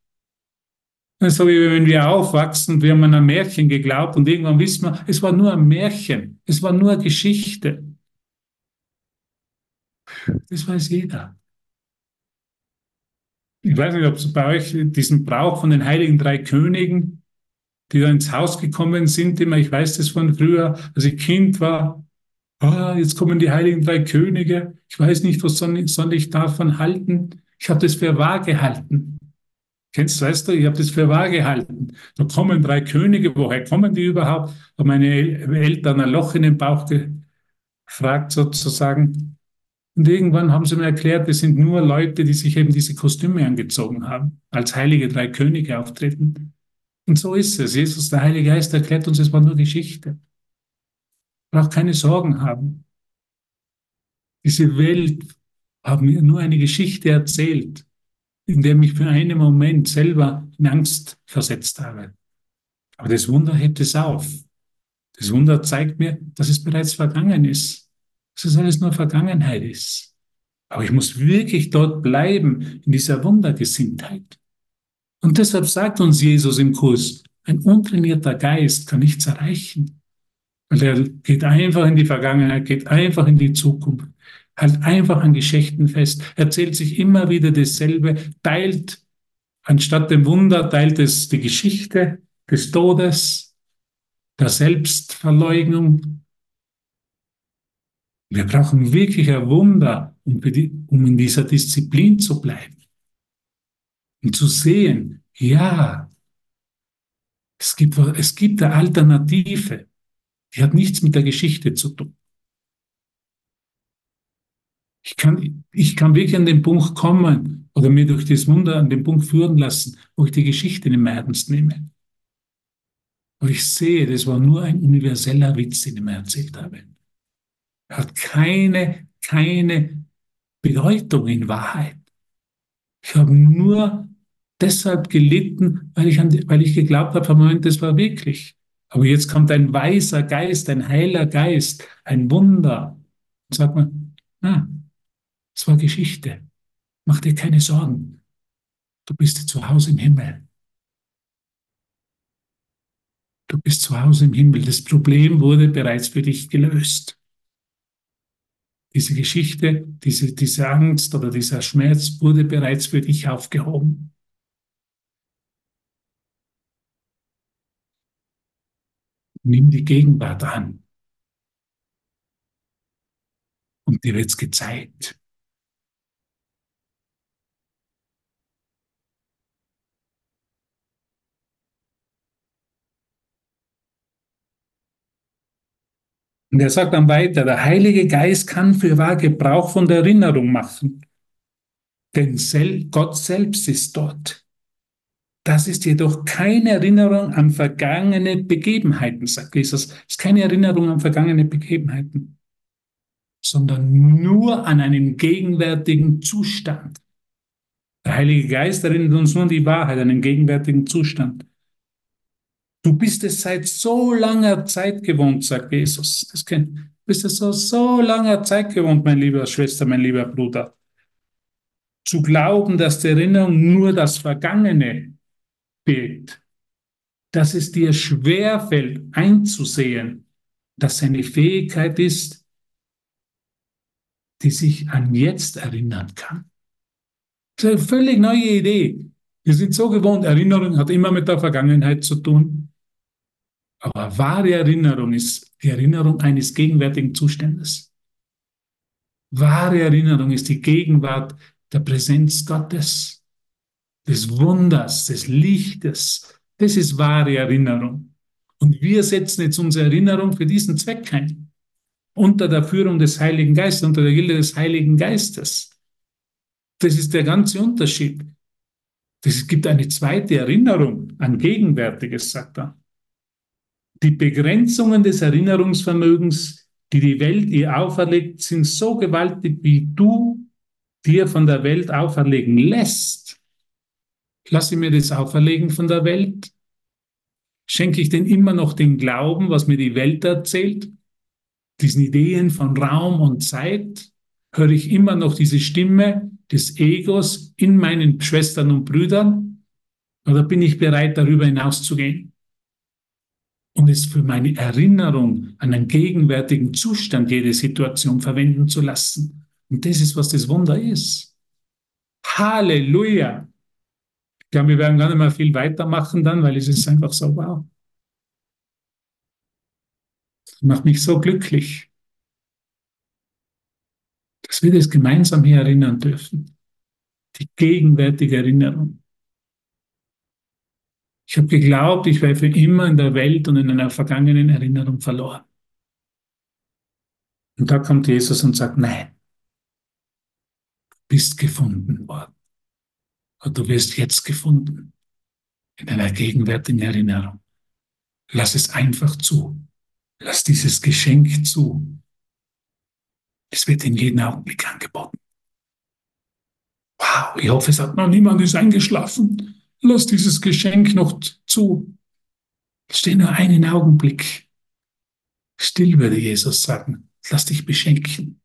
So wie wenn wir aufwachsen, wir haben an ein Märchen geglaubt und irgendwann wissen wir, es war nur ein Märchen, es war nur eine Geschichte. Das weiß jeder. Ich weiß nicht, ob es bei euch diesen Brauch von den heiligen drei Königen, die da ins Haus gekommen sind, immer, ich weiß das von früher, als ich Kind war, ah, jetzt kommen die heiligen drei Könige, ich weiß nicht, was soll, soll ich davon halten? Ich habe das für wahr gehalten. Kennst du, weißt du, ich habe das für wahr gehalten. Da kommen drei Könige, woher kommen die überhaupt? Haben meine Eltern ein Loch in den Bauch gefragt sozusagen. Und irgendwann haben sie mir erklärt, es sind nur Leute, die sich eben diese Kostüme angezogen haben, als heilige drei Könige auftreten. Und so ist es. Jesus, der Heilige Geist, erklärt uns, es war nur Geschichte. Braucht keine Sorgen haben. Diese Welt hat mir nur eine Geschichte erzählt, in der mich für einen Moment selber in Angst versetzt habe. Aber das Wunder hebt es auf. Das Wunder zeigt mir, dass es bereits vergangen ist. Dass es alles nur Vergangenheit ist. Aber ich muss wirklich dort bleiben, in dieser Wundergesinntheit. Und deshalb sagt uns Jesus im Kurs, ein untrainierter Geist kann nichts erreichen. Weil er geht einfach in die Vergangenheit, geht einfach in die Zukunft, hält einfach an Geschichten fest, erzählt sich immer wieder dasselbe, teilt, anstatt dem Wunder, teilt es die Geschichte des Todes, der Selbstverleugnung. Wir brauchen wirklich ein Wunder, um, in dieser Disziplin zu bleiben und zu sehen, ja, es gibt, es gibt eine Alternative, die hat nichts mit der Geschichte zu tun. Ich kann, ich kann wirklich an den Punkt kommen oder mir durch das Wunder an den Punkt führen lassen, wo ich die Geschichte nicht mehr ernst nehme. Und ich sehe, das war nur ein universeller Witz, den ich mir erzählt habe. Hat keine, keine Bedeutung in Wahrheit. Ich habe nur deshalb gelitten, weil ich, weil ich geglaubt habe, Moment, das war wirklich. Aber jetzt kommt ein weiser Geist, ein heiler Geist, ein Wunder. Und sagt man, ah, es war Geschichte. Mach dir keine Sorgen. Du bist zu Hause im Himmel. Du bist zu Hause im Himmel. Das Problem wurde bereits für dich gelöst. Diese Geschichte, diese, diese Angst oder dieser Schmerz wurde bereits für dich aufgehoben. Nimm die Gegenwart an. Und dir wird's gezeigt. Und er sagt dann weiter, der Heilige Geist kann für wahr Gebrauch von der Erinnerung machen. Denn Gott selbst ist dort. Das ist jedoch keine Erinnerung an vergangene Begebenheiten, sagt Jesus. Es ist keine Erinnerung an vergangene Begebenheiten, sondern nur an einen gegenwärtigen Zustand. Der Heilige Geist erinnert uns nur an die Wahrheit, an den gegenwärtigen Zustand. Du bist es seit so langer Zeit gewohnt, sagt Jesus. Das kennt, du bist es so, so langer Zeit gewohnt, mein lieber Schwester, mein lieber Bruder. Zu glauben, dass die Erinnerung nur das Vergangene birgt. Dass es dir schwerfällt einzusehen, dass eine Fähigkeit ist, die sich an jetzt erinnern kann. Das ist eine völlig neue Idee. Wir sind so gewohnt, Erinnerung hat immer mit der Vergangenheit zu tun. Aber wahre Erinnerung ist die Erinnerung eines gegenwärtigen Zustandes. Wahre Erinnerung ist die Gegenwart der Präsenz Gottes, des Wunders, des Lichtes. Das ist wahre Erinnerung. Und wir setzen jetzt unsere Erinnerung für diesen Zweck ein. Unter der Führung des Heiligen Geistes, unter der Gilde des Heiligen Geistes. Das ist der ganze Unterschied. Es gibt eine zweite Erinnerung an Gegenwärtiges, sagt er. Die Begrenzungen des Erinnerungsvermögens, die die Welt ihr auferlegt, sind so gewaltig, wie du dir von der Welt auferlegen lässt. Lasse mir das auferlegen von der Welt? Schenke ich denn immer noch den Glauben, was mir die Welt erzählt? Diesen Ideen von Raum und Zeit? Höre ich immer noch diese Stimme des Egos in meinen Schwestern und Brüdern? Oder bin ich bereit, darüber hinauszugehen? Und es für meine Erinnerung an einen gegenwärtigen Zustand jede Situation verwenden zu lassen. Und das ist, was das Wunder ist. Halleluja! Ich glaube, wir werden gar nicht mehr viel weitermachen dann, weil es ist einfach so wow. Das macht mich so glücklich, dass wir das gemeinsam hier erinnern dürfen. Die gegenwärtige Erinnerung. Ich habe geglaubt, ich wäre für immer in der Welt und in einer vergangenen Erinnerung verloren. Und da kommt Jesus und sagt, nein, bist gefunden worden. Und du wirst jetzt gefunden in einer gegenwärtigen Erinnerung. Lass es einfach zu. Lass dieses Geschenk zu. Es wird in jedem Augenblick angeboten. Wow, ich hoffe, es hat noch niemand ist eingeschlafen. Lass dieses Geschenk noch zu. Steh nur einen Augenblick. Still würde Jesus sagen. Lass dich beschenken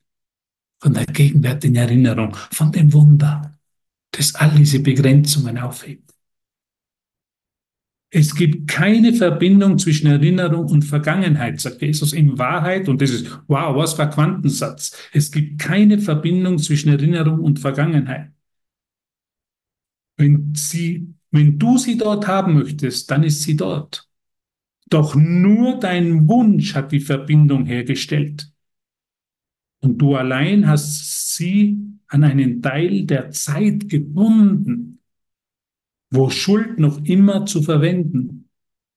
von der gegenwärtigen Erinnerung, von dem Wunder, das all diese Begrenzungen aufhebt. Es gibt keine Verbindung zwischen Erinnerung und Vergangenheit, sagt Jesus in Wahrheit. Und das ist, wow, was für ein Quantensatz. Es gibt keine Verbindung zwischen Erinnerung und Vergangenheit. Wenn, sie, wenn du sie dort haben möchtest, dann ist sie dort. Doch nur dein Wunsch hat die Verbindung hergestellt. Und du allein hast sie an einen Teil der Zeit gebunden, wo Schuld noch immer zu verwenden,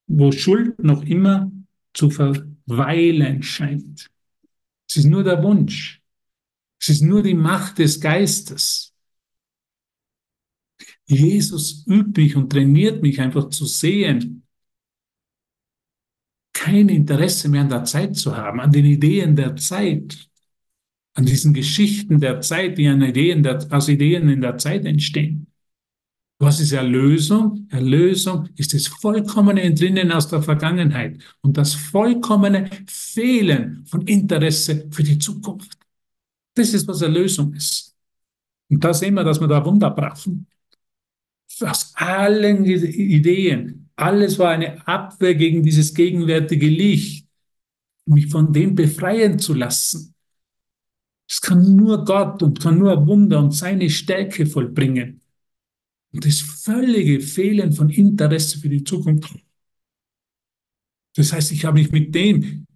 wo Schuld noch immer zu verweilen scheint. Es ist nur der Wunsch. Es ist nur die Macht des Geistes. Jesus übt mich und trainiert mich einfach zu sehen, kein Interesse mehr an der Zeit zu haben, an den Ideen der Zeit, an diesen Geschichten der Zeit, die an Ideen der, aus Ideen in der Zeit entstehen. Was ist Erlösung? Erlösung ist das vollkommene Entrinnen aus der Vergangenheit und das vollkommene Fehlen von Interesse für die Zukunft. Das ist, was Erlösung ist. Und da sehen wir, dass wir da Wunder brauchen. Aus allen Ideen, alles war eine Abwehr gegen dieses gegenwärtige Licht, mich von dem befreien zu lassen. Es kann nur Gott und kann nur Wunder und seine Stärke vollbringen. Und das völlige Fehlen von Interesse für die Zukunft. Das heißt, ich habe mich mit den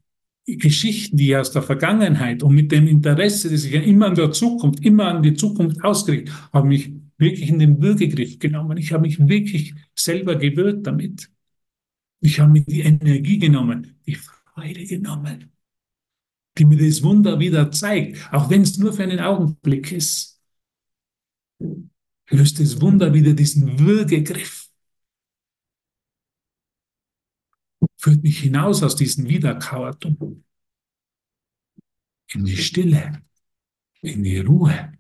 Geschichten, die aus der Vergangenheit und mit dem Interesse, das ich immer an der Zukunft, immer an die Zukunft ausgerichtet, habe mich wirklich in den Würgegriff genommen. Ich habe mich wirklich selber gewürgt damit. Ich habe mir die Energie genommen, die Freude genommen, die mir das Wunder wieder zeigt, auch wenn es nur für einen Augenblick ist. Löst das Wunder wieder diesen Würgegriff. Führt mich hinaus aus diesem Wiederkauertum. In die Stille, in die Ruhe,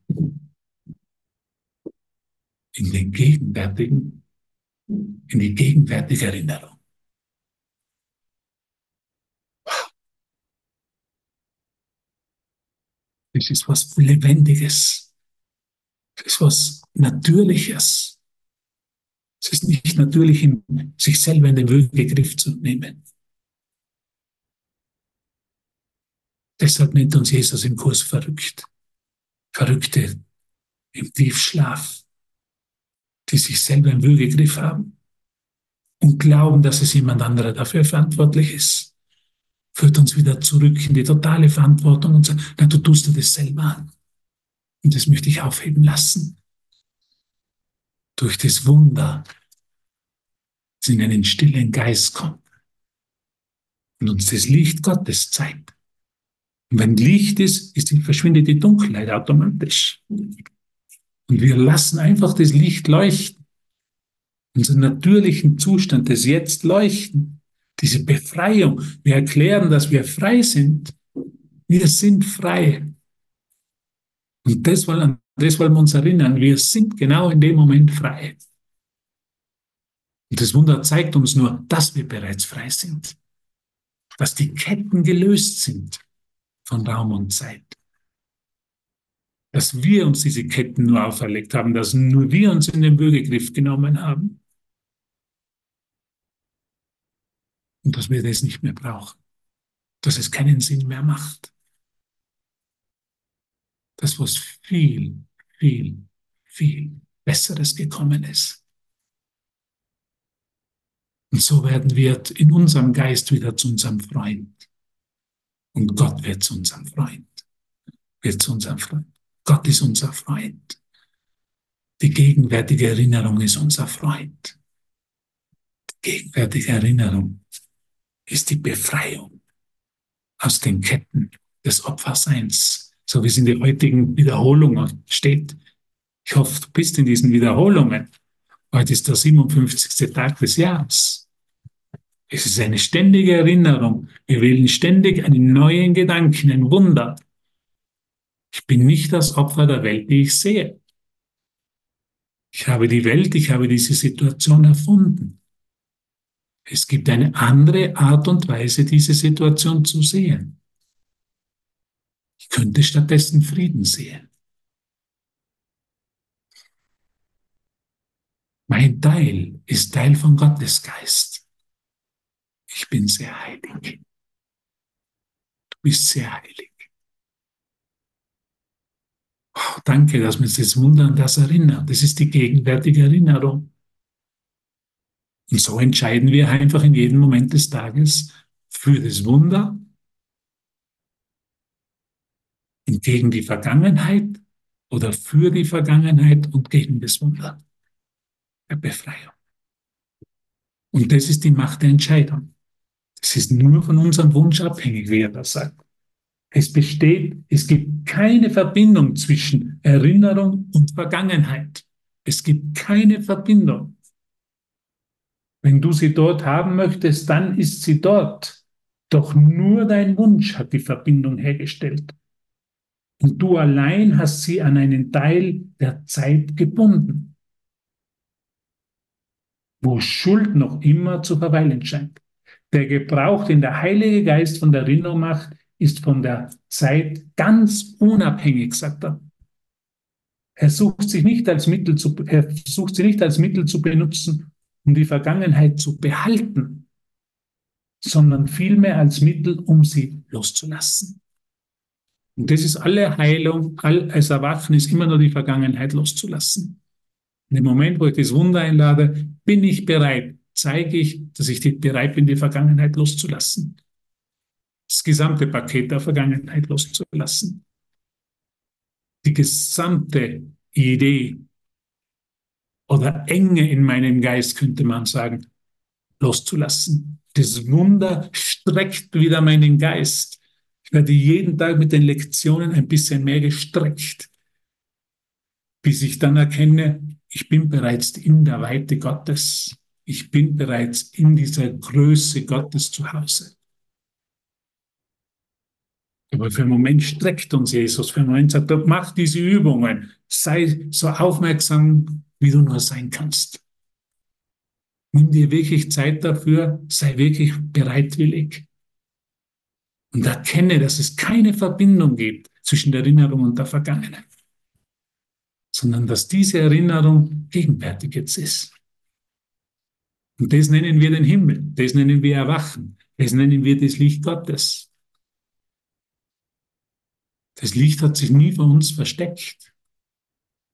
in den gegenwärtigen, in die gegenwärtige Erinnerung. Das ist was Lebendiges. Das ist was Natürliches. Es ist nicht natürlich, sich selber in den Würgegriff zu nehmen. Deshalb nennt uns Jesus im Kurs verrückt. Verrückte im Tiefschlaf die sich selber im Würgegriff haben und glauben, dass es jemand anderer dafür verantwortlich ist, führt uns wieder zurück in die totale Verantwortung und sagt, na, du tust dir das selber an. Und das möchte ich aufheben lassen. Durch das Wunder, das in einen stillen Geist kommt und uns das Licht Gottes zeigt. Und wenn Licht ist, ist verschwindet die Dunkelheit automatisch. Und wir lassen einfach das Licht leuchten. Unseren natürlichen Zustand des Jetzt leuchten. Diese Befreiung. Wir erklären, dass wir frei sind. Wir sind frei. Und das wollen, das wollen wir uns erinnern. Wir sind genau in dem Moment frei. Und das Wunder zeigt uns nur, dass wir bereits frei sind. Dass die Ketten gelöst sind von Raum und Zeit dass wir uns diese Ketten nur auferlegt haben, dass nur wir uns in den Würgegriff genommen haben und dass wir das nicht mehr brauchen, dass es keinen Sinn mehr macht. Das, was viel, viel, viel Besseres gekommen ist. Und so werden wir in unserem Geist wieder zu unserem Freund. Und Gott wird zu unserem Freund. Wird zu unserem Freund. Gott ist unser Freund. Die gegenwärtige Erinnerung ist unser Freund. Die gegenwärtige Erinnerung ist die Befreiung aus den Ketten des Opferseins, so wie es in der heutigen Wiederholung steht. Ich hoffe, du bist in diesen Wiederholungen. Heute ist der 57. Tag des Jahres. Es ist eine ständige Erinnerung. Wir wählen ständig einen neuen Gedanken, ein Wunder. Ich bin nicht das Opfer der Welt, die ich sehe. Ich habe die Welt, ich habe diese Situation erfunden. Es gibt eine andere Art und Weise, diese Situation zu sehen. Ich könnte stattdessen Frieden sehen. Mein Teil ist Teil von Gottes Geist. Ich bin sehr heilig. Du bist sehr heilig. Oh, danke, dass mir das Wunder an das erinnert. Das ist die gegenwärtige Erinnerung. Und so entscheiden wir einfach in jedem Moment des Tages für das Wunder und gegen die Vergangenheit oder für die Vergangenheit und gegen das Wunder der Befreiung. Und das ist die Macht der Entscheidung. Es ist nur von unserem Wunsch abhängig, wie er das sagt. Es besteht, es gibt keine Verbindung zwischen Erinnerung und Vergangenheit. Es gibt keine Verbindung. Wenn du sie dort haben möchtest, dann ist sie dort. Doch nur dein Wunsch hat die Verbindung hergestellt. Und du allein hast sie an einen Teil der Zeit gebunden, wo Schuld noch immer zu verweilen scheint. Der Gebrauch, den der Heilige Geist von der Erinnerung macht, ist von der Zeit ganz unabhängig, sagt er. Er sucht sich nicht als Mittel zu, er sucht sie nicht als Mittel zu benutzen, um die Vergangenheit zu behalten, sondern vielmehr als Mittel, um sie loszulassen. Und das ist alle Heilung, all als Erwachen ist immer nur die Vergangenheit loszulassen. In dem Moment, wo ich das Wunder einlade, bin ich bereit, zeige ich, dass ich bereit bin, die Vergangenheit loszulassen. Das gesamte Paket der Vergangenheit loszulassen. Die gesamte Idee oder Enge in meinem Geist, könnte man sagen, loszulassen. Das Wunder streckt wieder meinen Geist. Ich werde jeden Tag mit den Lektionen ein bisschen mehr gestreckt, bis ich dann erkenne, ich bin bereits in der Weite Gottes. Ich bin bereits in dieser Größe Gottes zu Hause. Aber für einen Moment streckt uns Jesus, für einen Moment sagt er, mach diese Übungen, sei so aufmerksam wie du nur sein kannst. Nimm dir wirklich Zeit dafür, sei wirklich bereitwillig. Und erkenne, dass es keine Verbindung gibt zwischen der Erinnerung und der Vergangenheit, sondern dass diese Erinnerung gegenwärtig jetzt ist. Und das nennen wir den Himmel, das nennen wir Erwachen, das nennen wir das Licht Gottes. Das Licht hat sich nie vor uns versteckt.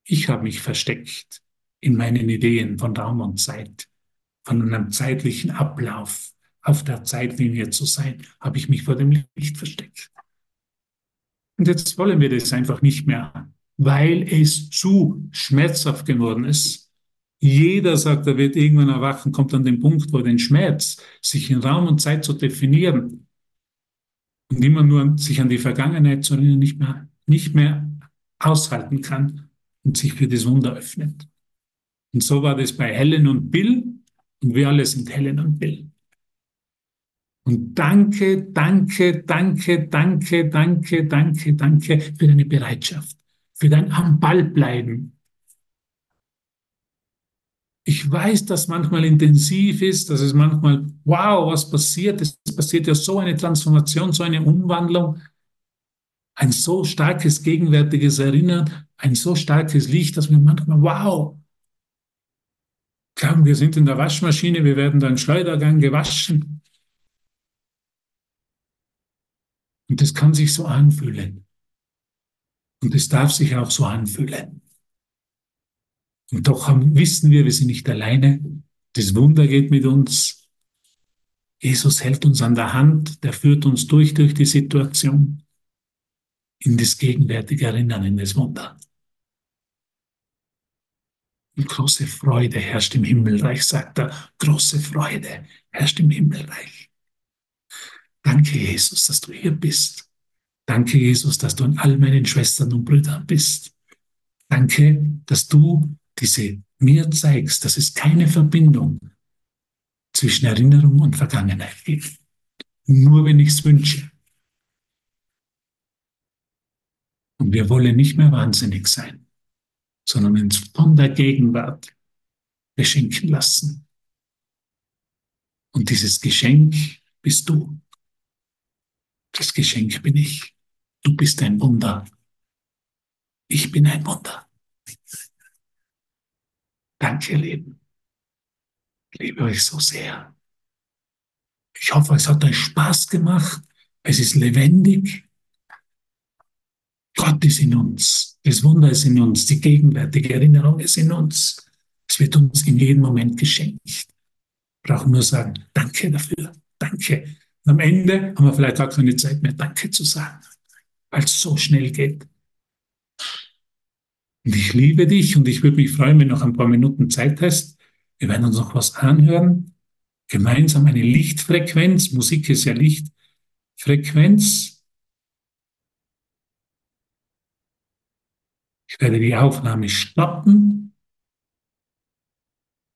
Ich habe mich versteckt in meinen Ideen von Raum und Zeit, von einem zeitlichen Ablauf, auf der Zeitlinie zu sein, habe ich mich vor dem Licht versteckt. Und jetzt wollen wir das einfach nicht mehr, weil es zu schmerzhaft geworden ist. Jeder sagt, er wird irgendwann erwachen, kommt an den Punkt, wo den Schmerz, sich in Raum und Zeit zu definieren und immer nur sich an die Vergangenheit zu erinnern, nicht mehr, nicht mehr aushalten kann und sich für das Wunder öffnet. Und so war das bei Helen und Bill und wir alle sind Helen und Bill. Und danke, danke, danke, danke, danke, danke, danke für deine Bereitschaft, für dein am Ball bleiben. Ich weiß, dass manchmal intensiv ist, dass es manchmal, wow, was passiert? Es passiert ja so eine Transformation, so eine Umwandlung, ein so starkes gegenwärtiges Erinnern, ein so starkes Licht, dass wir manchmal, wow, glauben, wir sind in der Waschmaschine, wir werden da im Schleudergang gewaschen. Und das kann sich so anfühlen. Und es darf sich auch so anfühlen. Und doch haben, wissen wir, wir sind nicht alleine. Das Wunder geht mit uns. Jesus hält uns an der Hand, der führt uns durch, durch die Situation in das gegenwärtige Erinnern, in das Wunder. Und große Freude herrscht im Himmelreich, sagt er. Große Freude herrscht im Himmelreich. Danke, Jesus, dass du hier bist. Danke, Jesus, dass du an all meinen Schwestern und Brüdern bist. Danke, dass du diese mir zeigst, dass es keine Verbindung zwischen Erinnerung und Vergangenheit gibt. Nur wenn ich es wünsche. Und wir wollen nicht mehr wahnsinnig sein, sondern uns von der Gegenwart beschenken lassen. Und dieses Geschenk bist du. Das Geschenk bin ich. Du bist ein Wunder. Ich bin ein Wunder. Danke, Leben. Ich liebe euch so sehr. Ich hoffe, es hat euch Spaß gemacht. Es ist lebendig. Gott ist in uns. Das Wunder ist in uns. Die gegenwärtige Erinnerung ist in uns. Es wird uns in jedem Moment geschenkt. Brauchen nur sagen, danke dafür. Danke. Und am Ende haben wir vielleicht auch keine Zeit mehr, Danke zu sagen, weil es so schnell geht. Und ich liebe dich und ich würde mich freuen, wenn du noch ein paar Minuten Zeit hast. Wir werden uns noch was anhören. Gemeinsam eine Lichtfrequenz. Musik ist ja Lichtfrequenz. Ich werde die Aufnahme stoppen